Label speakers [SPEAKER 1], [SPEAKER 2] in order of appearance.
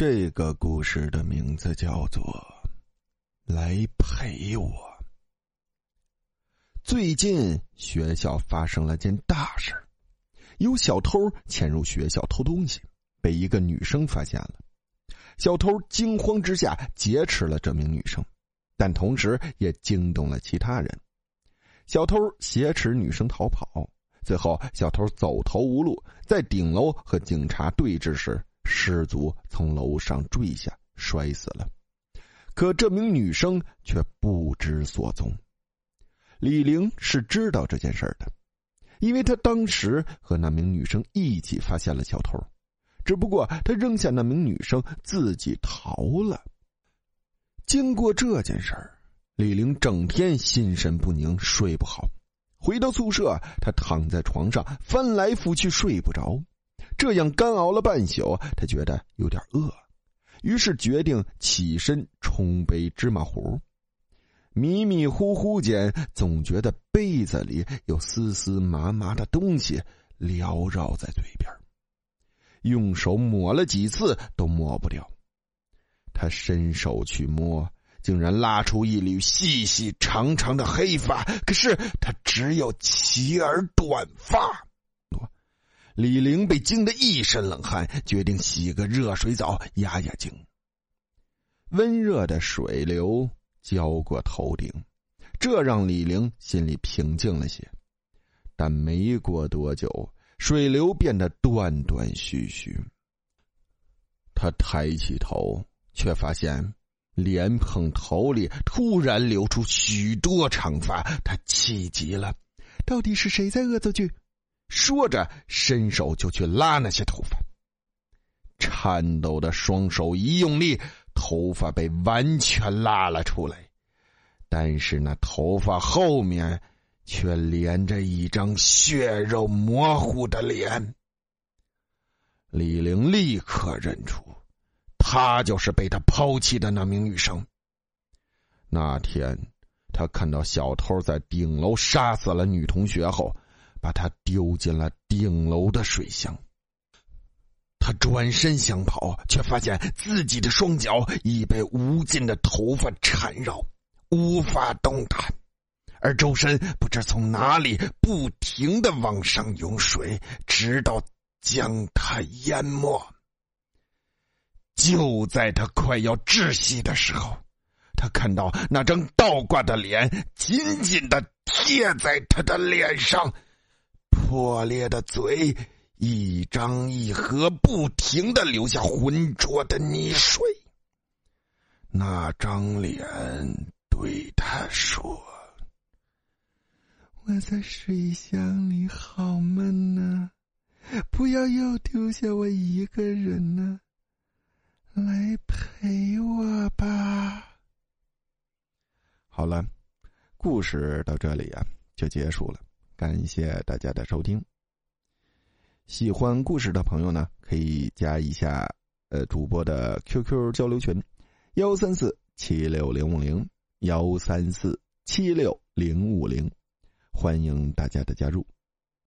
[SPEAKER 1] 这个故事的名字叫做《来陪我》。最近学校发生了件大事有小偷潜入学校偷东西，被一个女生发现了。小偷惊慌之下劫持了这名女生，但同时也惊动了其他人。小偷挟持女生逃跑，最后小偷走投无路，在顶楼和警察对峙时。失足从楼上坠下，摔死了。可这名女生却不知所踪。李玲是知道这件事的，因为她当时和那名女生一起发现了小偷，只不过她扔下那名女生，自己逃了。经过这件事儿，李玲整天心神不宁，睡不好。回到宿舍，她躺在床上翻来覆去，睡不着。这样干熬了半宿，他觉得有点饿，于是决定起身冲杯芝麻糊。迷迷糊糊间，总觉得杯子里有丝丝麻麻的东西缭绕在嘴边，用手抹了几次都抹不掉。他伸手去摸，竟然拉出一缕细细长长的黑发，可是他只有齐耳短发。李玲被惊得一身冷汗，决定洗个热水澡压压惊。温热的水流浇过头顶，这让李玲心里平静了些。但没过多久，水流变得断断续续。他抬起头，却发现莲蓬头里突然流出许多长发，他气急了：到底是谁在恶作剧？说着，伸手就去拉那些头发。颤抖的双手一用力，头发被完全拉了出来，但是那头发后面却连着一张血肉模糊的脸。李玲立刻认出，她就是被他抛弃的那名女生。那天，他看到小偷在顶楼杀死了女同学后。把他丢进了顶楼的水箱。他转身想跑，却发现自己的双脚已被无尽的头发缠绕，无法动弹，而周身不知从哪里不停的往上涌水，直到将他淹没。就在他快要窒息的时候，他看到那张倒挂的脸紧紧的贴在他的脸上。破裂的嘴一张一合，不停的流下浑浊的泥水。那张脸对他说：“
[SPEAKER 2] 我在水箱里好闷呐，不要又丢下我一个人呢，来陪我吧。”
[SPEAKER 1] 好了，故事到这里啊就结束了。感谢大家的收听。喜欢故事的朋友呢，可以加一下呃主播的 QQ 交流群：幺三四七六零五零幺三四七六零五零，欢迎大家的加入。